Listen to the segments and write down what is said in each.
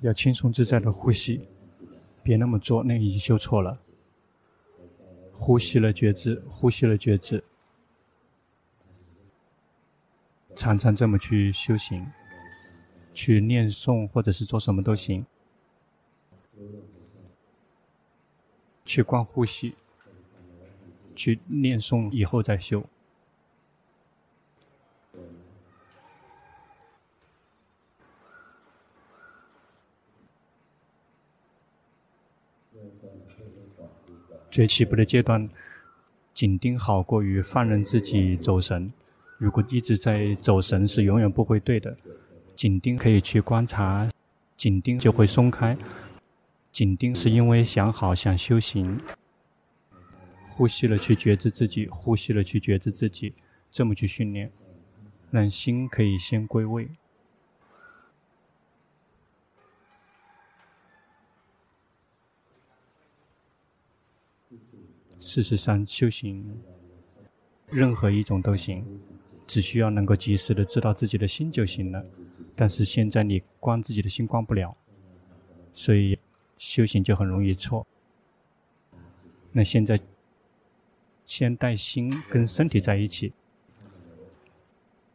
要轻松自在的呼吸，别那么做，那、已经修错了。呼吸了觉知，呼吸了觉知，常常这么去修行，去念诵或者是做什么都行，去观呼吸，去念诵以后再修。最起步的阶段，紧盯好过于放任自己走神。如果一直在走神，是永远不会对的。紧盯可以去观察，紧盯就会松开。紧盯是因为想好想修行，呼吸了去觉知自己，呼吸了去觉知自己，这么去训练，让心可以先归位。事实上，修行任何一种都行，只需要能够及时的知道自己的心就行了。但是现在你关自己的心关不了，所以修行就很容易错。那现在先带心跟身体在一起，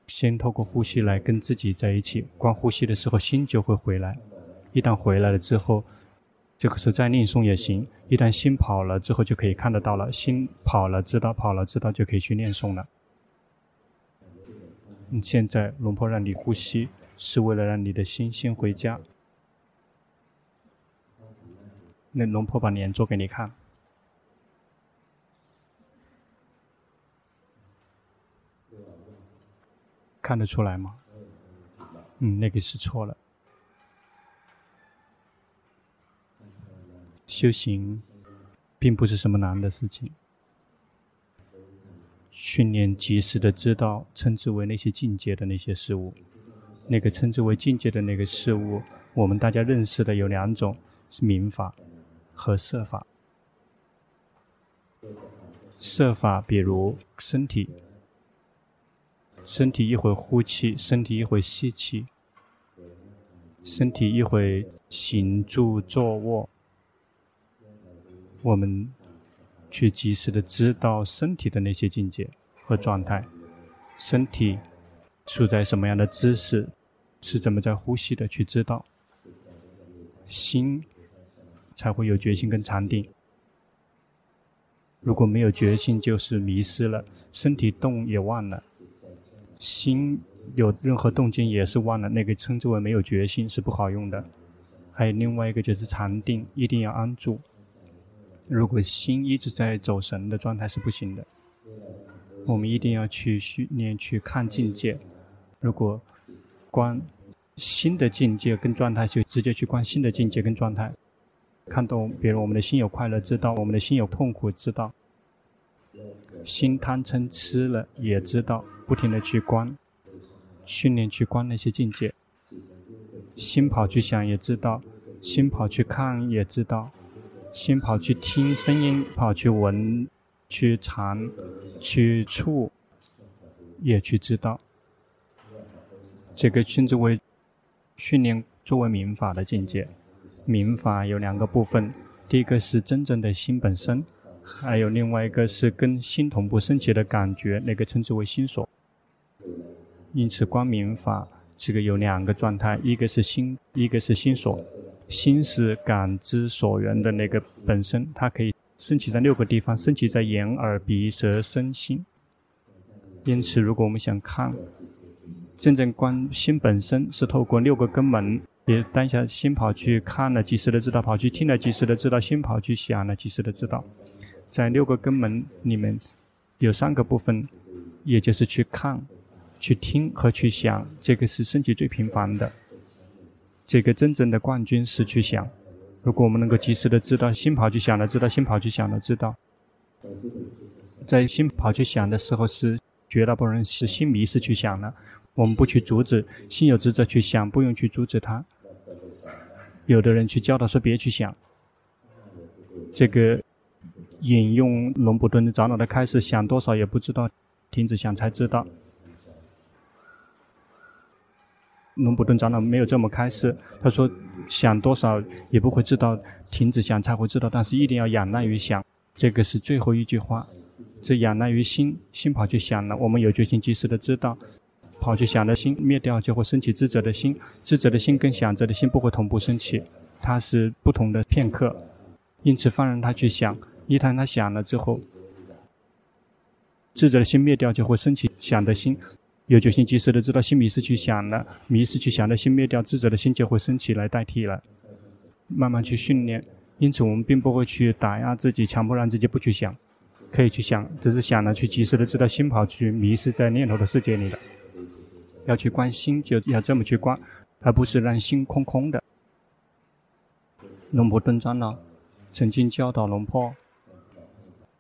先透过呼吸来跟自己在一起。关呼吸的时候，心就会回来。一旦回来了之后，这个时候再念诵也行，一旦心跑了之后就可以看得到了。心跑了，知道跑了，知道就可以去念诵了。你现在龙婆让你呼吸，是为了让你的心先回家。那龙婆把脸做给你看，看得出来吗？嗯，那个是错了。修行并不是什么难的事情，训练及时的知道，称之为那些境界的那些事物，那个称之为境界的那个事物，我们大家认识的有两种，是明法和色法。色法比如身体，身体一会呼气，身体一会吸气，身体一会行住坐卧。我们去及时的知道身体的那些境界和状态，身体处在什么样的姿势，是怎么在呼吸的，去知道，心才会有决心跟禅定。如果没有决心，就是迷失了，身体动也忘了，心有任何动静也是忘了，那个称之为没有决心，是不好用的。还有另外一个就是禅定，一定要安住。如果心一直在走神的状态是不行的，我们一定要去训练去看境界。如果观心的境界跟状态，就直接去观心的境界跟状态。看到，比如我们的心有快乐，知道；我们的心有痛苦，知道。心贪嗔痴了，也知道。不停的去观，训练去观那些境界。心跑去想，也知道；心跑去看，也知道。心跑去听声音，跑去闻，去尝，去触，也去知道。这个称之为训练作为明法的境界。明法有两个部分，第一个是真正的心本身，还有另外一个是跟心同步升起的感觉，那个称之为心所。因此，光明法这个有两个状态，一个是心，一个是心所。心是感知所缘的那个本身，它可以升起在六个地方，升起在眼、耳、鼻、舌、身、心。因此，如果我们想看真正观心本身，是透过六个根门，也当下心跑去看了，及时的知道；跑去听了，及时的知道；心跑去想了，及时的知道。在六个根门里面，有三个部分，也就是去看、去听和去想，这个是升起最频繁的。这个真正的冠军是去想，如果我们能够及时的知道心跑去想了，知道心跑去想了，知道，在心跑去想的时候是绝大部分人是心迷失去想了，我们不去阻止，心有职责去想，不用去阻止他。有的人去教导说别去想，这个引用龙布顿的长老的开始，想多少也不知道，停止想才知道。龙普顿长老没有这么开示，他说想多少也不会知道，停止想才会知道，但是一定要仰赖于想，这个是最后一句话。这仰赖于心，心跑去想了，我们有决心及时的知道，跑去想的心灭掉，就会升起智者的心，智者的心跟想者的心不会同步升起，它是不同的片刻，因此放任他去想，一旦他想了之后，智者的心灭掉，就会升起想的心。有决心及时的知道心迷失去想了，迷失去想的心灭掉，智者的心就会升起来代替了。慢慢去训练，因此我们并不会去打压自己，强迫让自己不去想，可以去想，只是想了去及时的知道心跑去迷失在念头的世界里了。要去观心，就要这么去观，而不是让心空空的。龙婆顿长老曾经教导龙婆，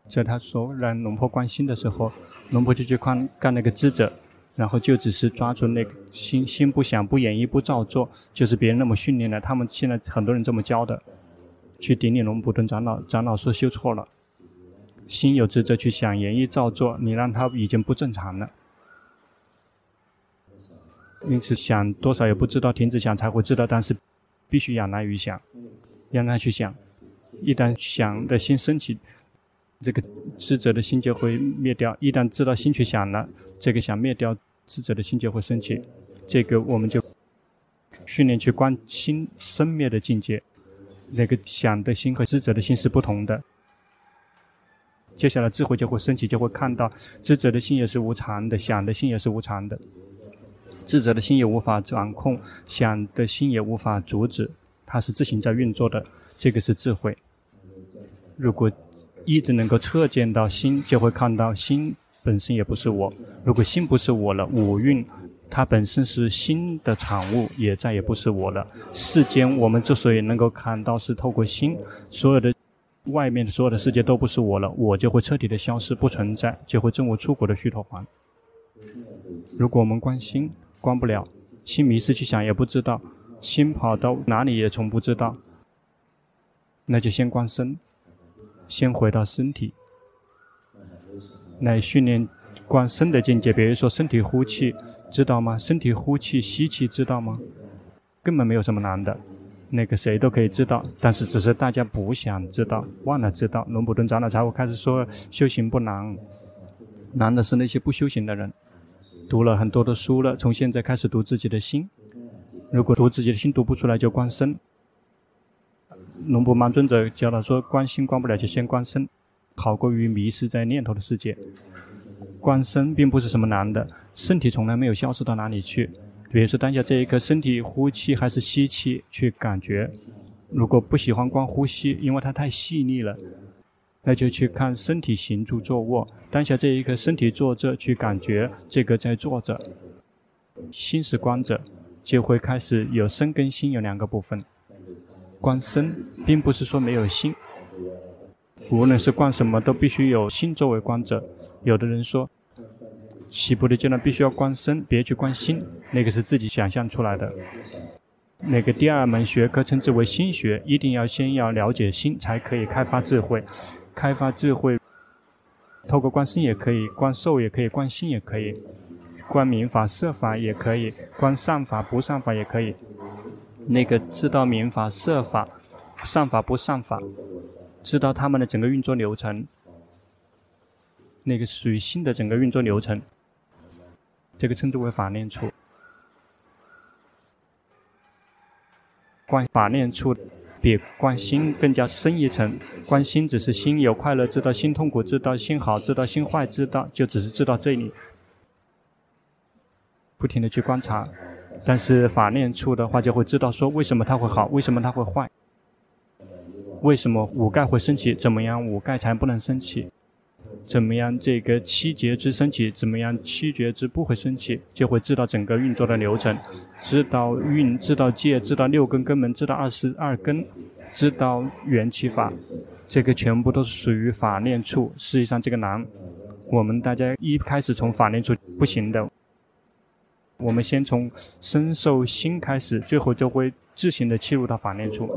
在他说让龙婆观心的时候，龙婆就去看干那个智者。然后就只是抓住那个心，心不想、不演绎、不照做，就是别人那么训练的。他们现在很多人这么教的，去顶礼龙普顿长老，长老说修错了，心有执着去想、演绎、照做，你让他已经不正常了。因此想多少也不知道，停止想才会知道，但是必须仰赖于想，让他去想，一旦想的心升起。这个智者的心就会灭掉。一旦知道心去想了，这个想灭掉，智者的心就会升起。这个我们就训练去观心生灭的境界。那个想的心和智者的心是不同的。接下来智慧就会升起，就会看到智者的心也是无常的，想的心也是无常的。智者的心也无法掌控，想的心也无法阻止，它是自行在运作的。这个是智慧。如果一直能够测见到心，就会看到心本身也不是我。如果心不是我了，五蕴它本身是心的产物，也再也不是我了。世间我们之所以能够看到，是透过心，所有的外面所有的世界都不是我了，我就会彻底的消失，不存在，就会证悟出国的虚陀环。如果我们关心，关不了，心迷失去想也不知道，心跑到哪里也从不知道，那就先观身。先回到身体，来训练观身的境界。比如说，身体呼气，知道吗？身体呼气、吸气，知道吗？根本没有什么难的，那个谁都可以知道。但是，只是大家不想知道，忘了知道。龙普顿长老才会开始说，修行不难，难的是那些不修行的人。读了很多的书了，从现在开始读自己的心。如果读自己的心读不出来，就观身。龙婆曼尊者教他说：“观心观不了，就先观身，好过于迷失在念头的世界。观身并不是什么难的，身体从来没有消失到哪里去。比如说当下这一刻，身体呼气还是吸气，去感觉。如果不喜欢观呼吸，因为它太细腻了，那就去看身体行住坐卧。当下这一刻，身体坐着，去感觉这个在坐着。心是观者，就会开始有身跟心有两个部分。”观身，并不是说没有心。无论是观什么，都必须有心作为观者。有的人说，起步的阶段必须要观身，别去观心，那个是自己想象出来的。那个第二门学科称之为心学，一定要先要了解心，才可以开发智慧。开发智慧，透过观身也可以，观受也可以，观心也可以，观明法色法也可以，观善法不善法也可以。那个知道名法、设法、善法不善法，知道他们的整个运作流程，那个属于心的整个运作流程，这个称之为法念处。观法念处比观心更加深一层，观心只是心有快乐，知道心痛苦，知道心好，知道心坏，知道就只是知道这里，不停的去观察。但是法念处的话，就会知道说为什么它会好，为什么它会坏，为什么五盖会升起，怎么样五盖才不能升起，怎么样这个七觉支升起，怎么样七觉支不会升起，就会知道整个运作的流程，知道运，知道界，知道六根根门，知道二十二根，知道缘起法，这个全部都是属于法念处。实际上这个难，我们大家一开始从法念处不行的。我们先从身受心开始，最后就会自行的切入到法念处。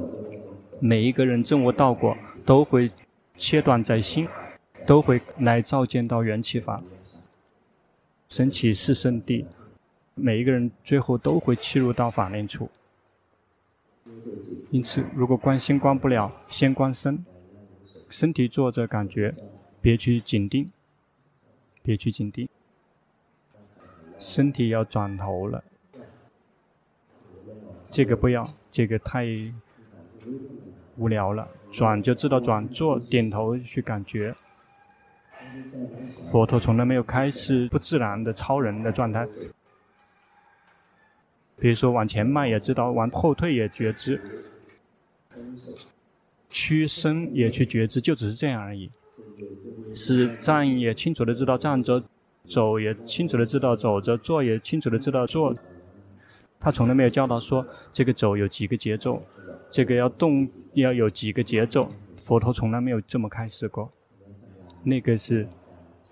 每一个人证悟道果，都会切断在心，都会来照见到缘起法。升起四圣谛，每一个人最后都会切入到法念处。因此，如果观心观不了，先观身，身体坐着感觉，别去紧盯，别去紧盯，身体要转头了，这个不要，这个太无聊了，转就知道转，坐点头去感觉。佛陀从来没有开始不自然的超人的状态，比如说往前迈也知道，往后退也觉知，屈身也去觉知，就只是这样而已。是站也清楚的知道站着，走也清楚的知道走着，坐也清楚的知道坐。他从来没有教导说这个走有几个节奏，这个要动要有几个节奏，佛陀从来没有这么开始过。那个是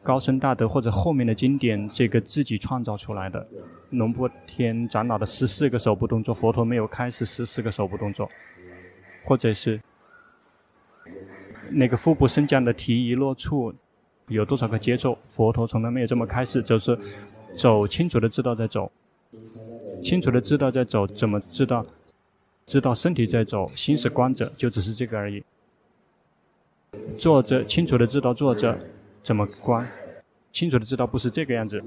高僧大德或者后面的经典，这个自己创造出来的。龙波天长老的十四个手部动作，佛陀没有开始十四个手部动作，或者是那个腹部升降的提一落处有多少个节奏，佛陀从来没有这么开示，就是走清楚的知道在走，清楚的知道在走，怎么知道？知道身体在走，心是观着，就只是这个而已。坐着，清楚的知道坐着，怎么观？清楚的知道不是这个样子，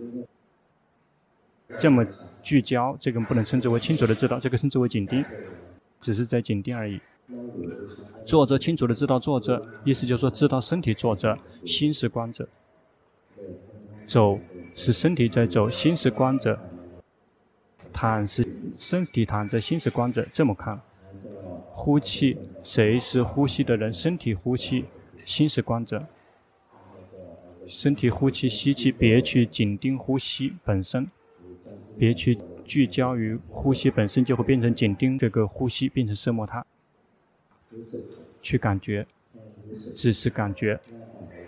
这么聚焦，这个不能称之为清楚的知道，这个称之为紧盯，只是在紧盯而已。坐着，清楚的知道坐着，意思就是说知道身体坐着，心是观着。走是身体在走，心是观着。躺是身体躺着，心是观着，这么看。呼气，谁是呼吸的人？身体呼气。心是观着，身体呼气吸气，别去紧盯呼吸本身，别去聚焦于呼吸本身，就会变成紧盯这个呼吸，变成色摩他。去感觉，只是感觉，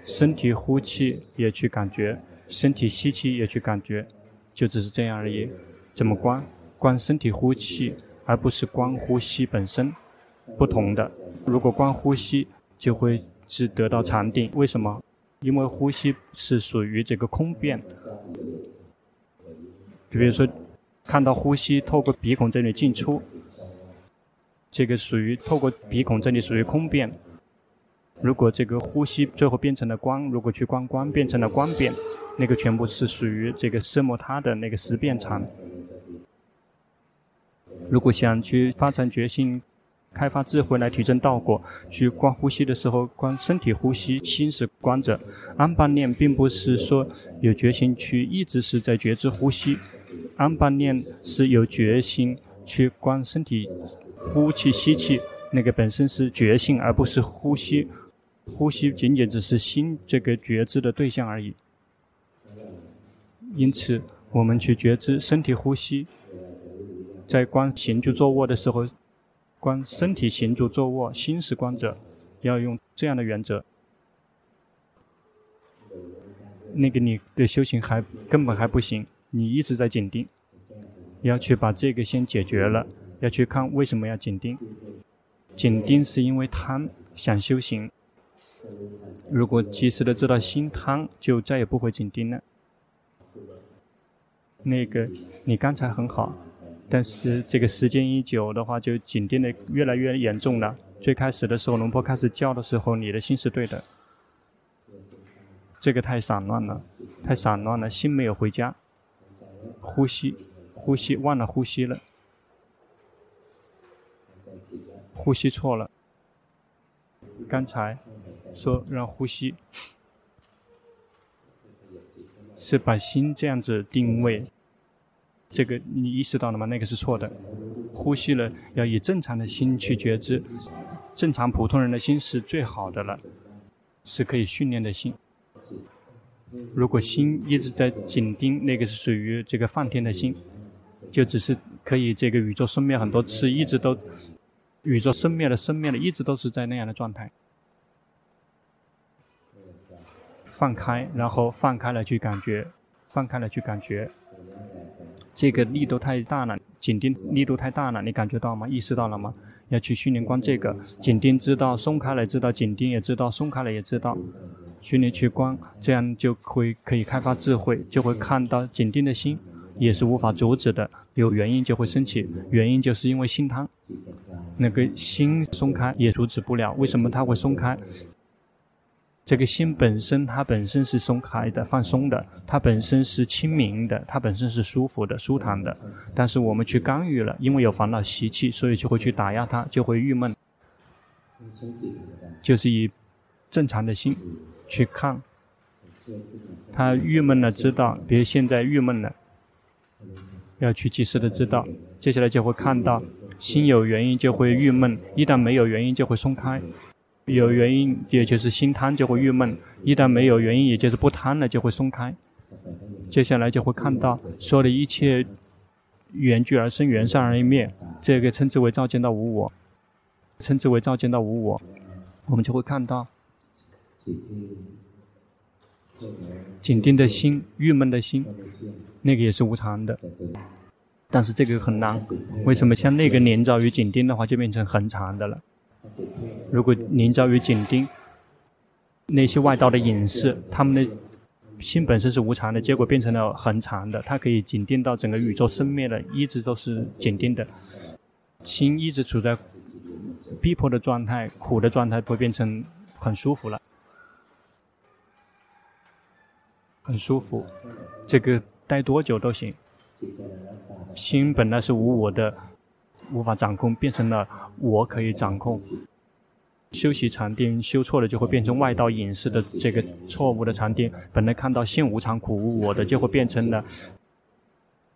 身体呼气也去感觉，身体吸气也去感觉，就只是这样而已。怎么观？观身体呼气，而不是观呼吸本身，不同的。如果观呼吸，就会。是得到禅定，为什么？因为呼吸是属于这个空变。就比如说，看到呼吸透过鼻孔这里进出，这个属于透过鼻孔这里属于空变。如果这个呼吸最后变成了光，如果去观光变成了光变，那个全部是属于这个色摩他的那个十变场。如果想去发展决心。开发智慧来提升道果，去观呼吸的时候，观身体呼吸，心是观着。安般念并不是说有决心去一直是在觉知呼吸，安般念是有决心去观身体呼气吸气，那个本身是觉性，而不是呼吸。呼吸仅仅只是心这个觉知的对象而已。因此，我们去觉知身体呼吸，在观行住坐卧的时候。观身体行住坐卧，心是观者，要用这样的原则。那个你的修行还根本还不行，你一直在紧盯，要去把这个先解决了，要去看为什么要紧盯。紧盯是因为贪，想修行。如果及时的知道心贪，就再也不会紧盯了。那个你刚才很好。但是这个时间一久的话，就紧盯的越来越严重了。最开始的时候，龙婆开始教的时候，你的心是对的。这个太散乱了，太散乱了，心没有回家。呼吸，呼吸，忘了呼吸了。呼吸错了。刚才说让呼吸，是把心这样子定位。这个你意识到了吗？那个是错的。呼吸了，要以正常的心去觉知。正常普通人的心是最好的了，是可以训练的心。如果心一直在紧盯，那个是属于这个梵天的心，就只是可以这个宇宙生灭很多次，一直都宇宙生灭了，生灭了，一直都是在那样的状态。放开，然后放开了去感觉，放开了去感觉。这个力度太大了，紧盯力度太大了，你感觉到吗？意识到了吗？要去训练观这个紧盯，知道松开了，知道紧盯也知道松开了，也知道训练去观，这样就会可以开发智慧，就会看到紧盯的心也是无法阻止的。有原因就会升起，原因就是因为心贪，那个心松开也阻止不了。为什么它会松开？这个心本身，它本身是松开的、放松的，它本身是清明的，它本身是舒服的、舒坦的。但是我们去干预了，因为有烦恼习气，所以就会去打压它，就会郁闷。就是以正常的心去看。他郁闷了，知道，别现在郁闷了，要去及时的知道，接下来就会看到，心有原因就会郁闷，一旦没有原因就会松开，有原因也就是心贪就会郁闷，一旦没有原因也就是不贪了就会松开，接下来就会看到，所有的一切缘聚而生，缘散而灭，这个称之为照见到无我，称之为照见到无我，我们就会看到。紧盯的心，郁闷的心，那个也是无常的。但是这个很难，为什么像那个连着于紧盯的话，就变成恒常的了？如果黏着于紧盯，那些外道的隐士，他们的心本身是无常的，结果变成了恒常的，它可以紧盯到整个宇宙生灭了，一直都是紧盯的，心一直处在逼迫的状态、苦的状态，会变成很舒服了。很舒服，这个待多久都行。心本来是无我的，无法掌控，变成了我可以掌控。修习禅定修错了，就会变成外道隐士的这个错误的禅定。本来看到心无常、苦无我的，就会变成了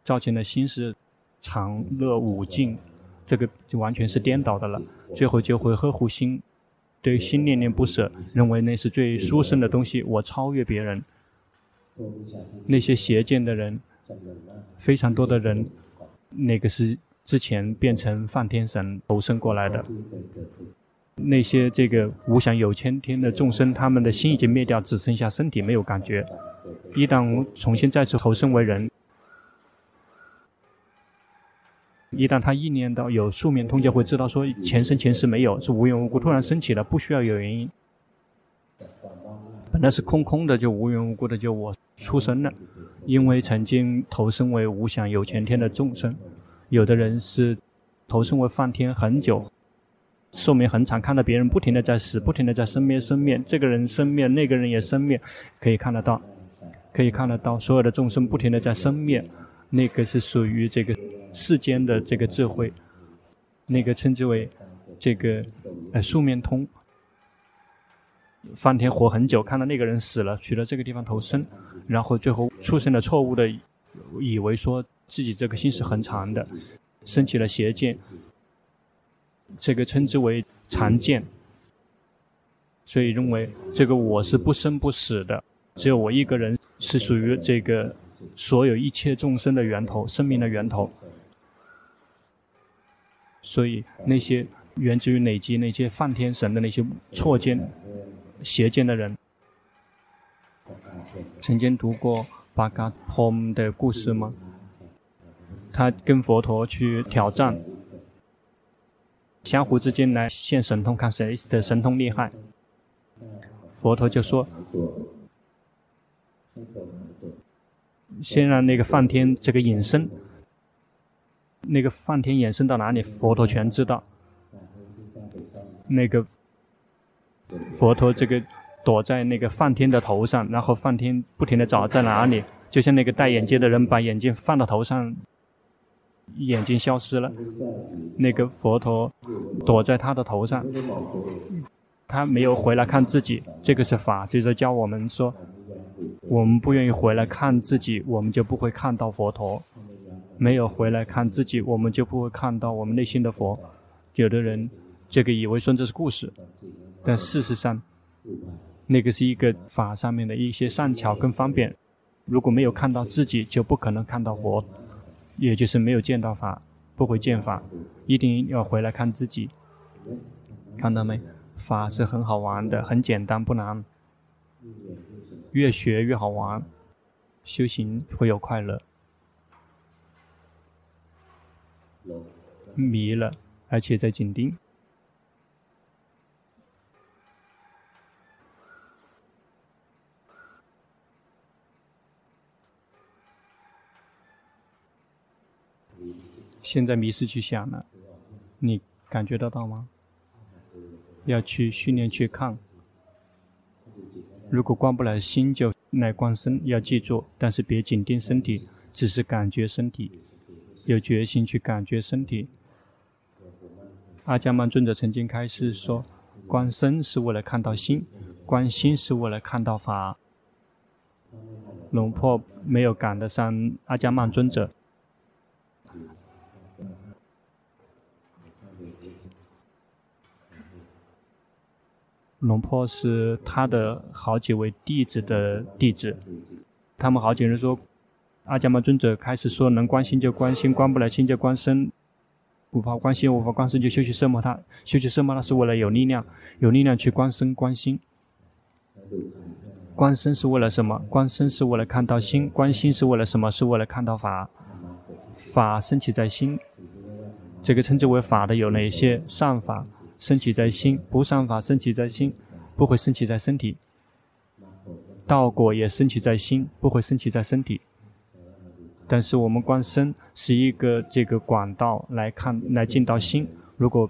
造成的心是常乐无尽，这个就完全是颠倒的了。最后就会呵护心，对心念念不舍，认为那是最殊胜的东西，我超越别人。那些邪见的人，非常多的人，那个是之前变成梵天神投生过来的。那些这个无想有千天的众生，他们的心已经灭掉，只剩下身体没有感觉。一旦重新再次投生为人，一旦他意念到有宿命通，就会知道说前生前世没有，是无缘无故突然升起的，不需要有原因。那是空空的，就无缘无故的就我出生了，因为曾经投生为无想有前天的众生，有的人是投生为梵天很久，寿命很长，看到别人不停的在死，不停的在生灭生灭，这个人生灭，那个人也生灭，可以看得到，可以看得到所有的众生不停的在生灭，那个是属于这个世间的这个智慧，那个称之为这个呃宿命通。梵天活很久，看到那个人死了，去了这个地方投生，然后最后出现了错误的，以为说自己这个心是很长的，生起了邪见，这个称之为常见，所以认为这个我是不生不死的，只有我一个人是属于这个所有一切众生的源头，生命的源头，所以那些源自于累积那些梵天神的那些错见。邪见的人，曾经读过巴嘎通的故事吗？他跟佛陀去挑战，相互之间来现神通，看谁的神通厉害。佛陀就说：“先让那个梵天这个隐身，那个梵天隐身到哪里，佛陀全知道。那个。”佛陀这个躲在那个梵天的头上，然后梵天不停地找在哪里，就像那个戴眼镜的人把眼镜放到头上，眼睛消失了。那个佛陀躲在他的头上，他没有回来看自己。这个是法，就是教我们说，我们不愿意回来看自己，我们就不会看到佛陀；没有回来看自己，我们就不会看到我们内心的佛。有的人这个以为说这是故事。但事实上，那个是一个法上面的一些善巧跟方便。如果没有看到自己，就不可能看到佛，也就是没有见到法，不会见法。一定要回来看自己，看到没？法是很好玩的，很简单，不难。越学越好玩，修行会有快乐。迷了，而且在紧盯。现在迷失去想了，你感觉得到吗？要去训练去看。如果观不来心，就来观身。要记住，但是别紧盯身体，只是感觉身体，有决心去感觉身体。阿伽曼尊者曾经开示说：观身是为了看到心，观心是为了看到法。龙婆没有赶得上阿伽曼尊者。龙婆是他的好几位弟子的弟子，他们好几人说，阿迦曼尊者开始说，能观心就观心，观不来心就观身，无法观心无法观身就修习奢摩他，修习奢摩他是为了有力量，有力量去观身观心。观身是为了什么？观身是为了看到心，观心是为了什么？是为了看到法，法升起在心，这个称之为法的有哪些？善法。升起在心，不善法升起在心，不会升起在身体。道果也升起在心，不会升起在身体。但是我们观身是一个这个管道来看，来进到心。如果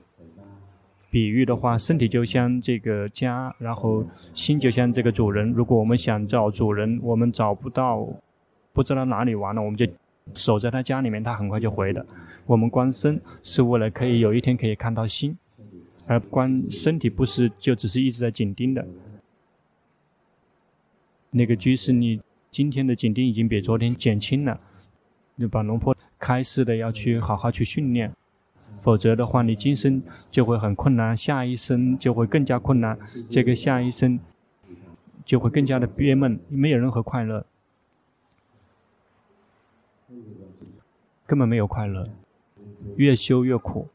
比喻的话，身体就像这个家，然后心就像这个主人。如果我们想找主人，我们找不到，不知道哪里玩了，我们就守在他家里面，他很快就回了。我们观身是为了可以有一天可以看到心。而观身体不是就只是一直在紧盯的，那个居士，你今天的紧盯已经比昨天减轻了，就把龙婆开示的要去好好去训练，否则的话你今生就会很困难，下一生就会更加困难，这个下一生就会更加的憋闷，没有任何快乐，根本没有快乐，越修越苦。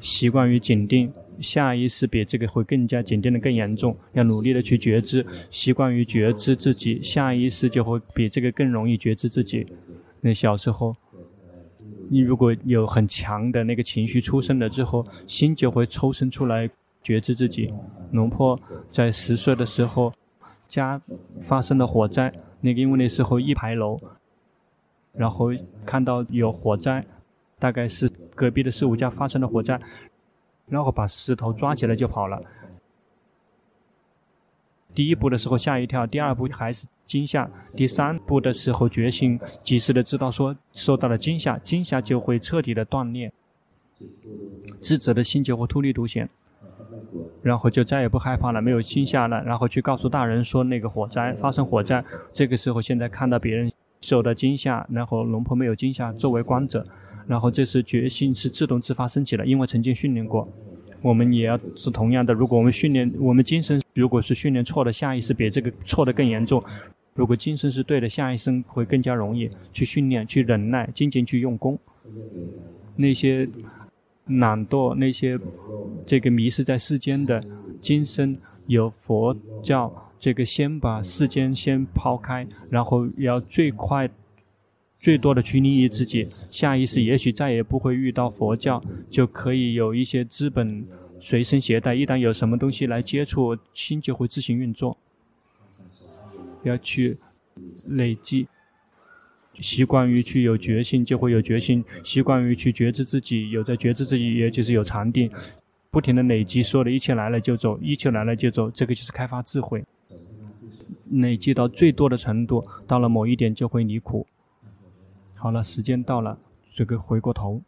习惯于紧盯，下意识比这个会更加紧盯的更严重。要努力的去觉知，习惯于觉知自己，下意识就会比这个更容易觉知自己。那小时候，你如果有很强的那个情绪出生了之后，心就会抽身出来觉知自己。龙坡在十岁的时候，家发生了火灾，那个因为那时候一排楼，然后看到有火灾。大概是隔壁的四五家发生了火灾，然后把石头抓起来就跑了。第一步的时候吓一跳，第二步还是惊吓，第三步的时候觉醒，及时的知道说受到了惊吓，惊吓就会彻底的断裂，智者的心就会突立独显，然后就再也不害怕了，没有惊吓了，然后去告诉大人说那个火灾发生火灾，这个时候现在看到别人受到惊吓，然后龙婆没有惊吓，作为观者。然后这是决心是自动自发升起的，因为曾经训练过，我们也要是同样的。如果我们训练，我们今生如果是训练错的，下一世比这个错的更严重；如果今生是对的，下一生会更加容易去训练、去忍耐、精进去用功。那些懒惰、那些这个迷失在世间的，今生有佛教这个先把世间先抛开，然后要最快。最多的去利益自己，下一世也许再也不会遇到佛教，就可以有一些资本随身携带。一旦有什么东西来接触，心就会自行运作。要去累积，习惯于去有决心，就会有决心；习惯于去觉知自己，有在觉知自己，也就是有禅定。不停的累积，说的一切来了就走，一切来了就走，这个就是开发智慧。累积到最多的程度，到了某一点就会离苦。好了，时间到了，这个回过头。